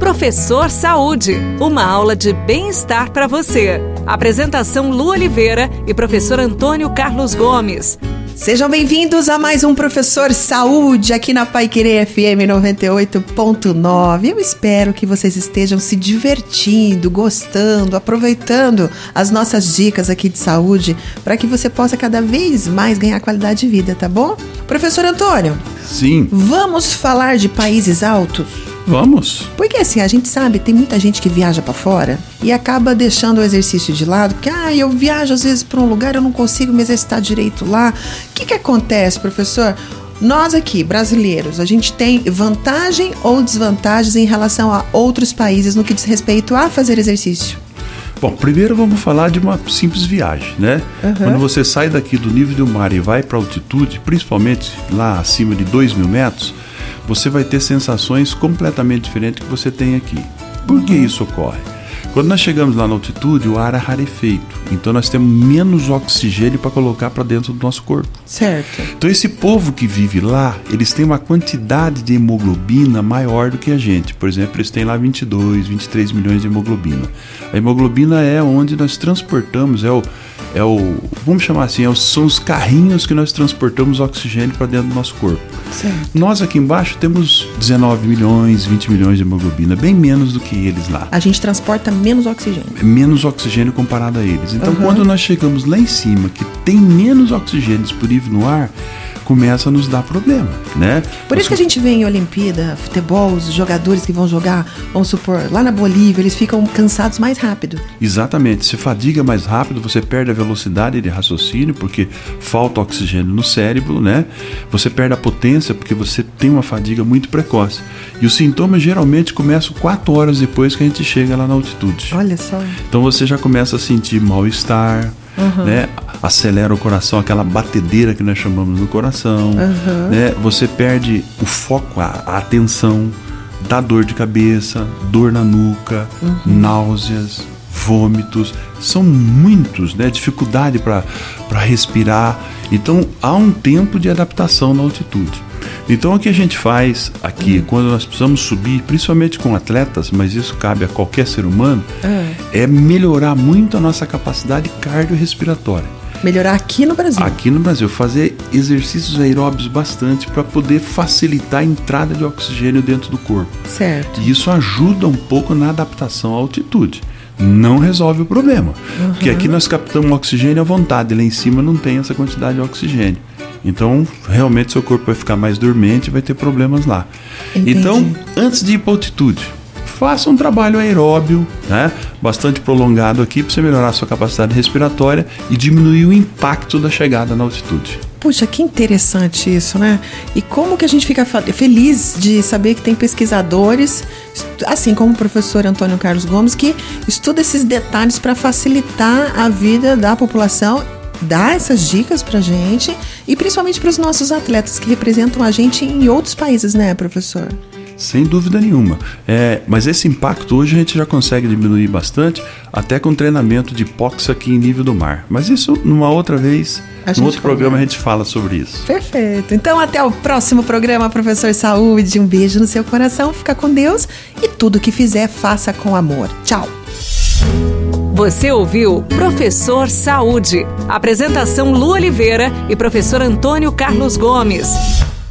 Professor Saúde, uma aula de bem-estar para você. Apresentação Lu Oliveira e professor Antônio Carlos Gomes. Sejam bem-vindos a mais um Professor Saúde aqui na Pai Querer FM 98.9. Eu espero que vocês estejam se divertindo, gostando, aproveitando as nossas dicas aqui de saúde para que você possa cada vez mais ganhar qualidade de vida, tá bom? Professor Antônio. Sim. Vamos falar de países altos? Vamos. Porque assim, a gente sabe, tem muita gente que viaja para fora e acaba deixando o exercício de lado, porque ah, eu viajo às vezes para um lugar, eu não consigo me exercitar direito lá. O que que acontece, professor? Nós aqui, brasileiros, a gente tem vantagem ou desvantagens em relação a outros países no que diz respeito a fazer exercício? Bom, primeiro vamos falar de uma simples viagem, né? Uhum. Quando você sai daqui do nível do mar e vai para altitude, principalmente lá acima de 2 mil metros, você vai ter sensações completamente diferentes que você tem aqui. Por que isso ocorre? Quando nós chegamos lá na altitude, o ar é rarefeito. Então nós temos menos oxigênio para colocar para dentro do nosso corpo. Certo. Então esse povo que vive lá, eles têm uma quantidade de hemoglobina maior do que a gente. Por exemplo, eles têm lá 22, 23 milhões de hemoglobina. A hemoglobina é onde nós transportamos, é o é o vamos chamar assim, é são os carrinhos que nós transportamos oxigênio para dentro do nosso corpo. Certo. Nós aqui embaixo temos 19 milhões, 20 milhões de hemoglobina, bem menos do que eles lá. A gente transporta menos oxigênio. Menos oxigênio comparado a eles. Então, uhum. quando nós chegamos lá em cima, que tem menos oxigênio disponível no ar, começa a nos dar problema, né? Por isso que a gente vê em Olimpíada, futebol, os jogadores que vão jogar, vamos supor, lá na Bolívia, eles ficam cansados mais rápido. Exatamente, se fadiga mais rápido, você perde a velocidade de raciocínio porque falta oxigênio no cérebro, né? Você perde a potência porque você tem uma fadiga muito precoce. E os sintomas geralmente começam quatro horas depois que a gente chega lá na altitude. Olha só. Então você já começa a sentir mal-estar, uhum. né? Acelera o coração, aquela batedeira que nós chamamos no coração, uhum. né? Você perde o foco, a, a, atenção, dá dor de cabeça, dor na nuca, uhum. náuseas, vômitos, são muitos, né? Dificuldade para respirar. Então há um tempo de adaptação na altitude. Então o que a gente faz aqui, uhum. quando nós precisamos subir, principalmente com atletas, mas isso cabe a qualquer ser humano, uhum. é melhorar muito a nossa capacidade cardiorrespiratória. Melhorar aqui no Brasil. Aqui no Brasil, fazer exercícios aeróbios bastante para poder facilitar a entrada de oxigênio dentro do corpo. Certo. E isso ajuda um pouco na adaptação à altitude não resolve o problema. Uhum. Porque aqui nós captamos oxigênio à vontade, lá em cima não tem essa quantidade de oxigênio. Então, realmente, seu corpo vai ficar mais dormente e vai ter problemas lá. Entendi. Então, antes de ir para altitude, faça um trabalho aeróbio, né? Bastante prolongado aqui para você melhorar a sua capacidade respiratória e diminuir o impacto da chegada na altitude. Puxa, que interessante isso, né? E como que a gente fica feliz de saber que tem pesquisadores, assim como o professor Antônio Carlos Gomes, que estuda esses detalhes para facilitar a vida da população dar essas dicas pra gente e principalmente para os nossos atletas que representam a gente em outros países, né, professor? Sem dúvida nenhuma. É, mas esse impacto hoje a gente já consegue diminuir bastante, até com treinamento de hipóxia aqui em nível do mar. Mas isso numa outra vez, num outro programa a gente fala sobre isso. Perfeito. Então até o próximo programa, professor Saúde. Um beijo no seu coração, fica com Deus e tudo que fizer, faça com amor. Tchau. Você ouviu Professor Saúde. Apresentação Lu Oliveira e professor Antônio Carlos Gomes.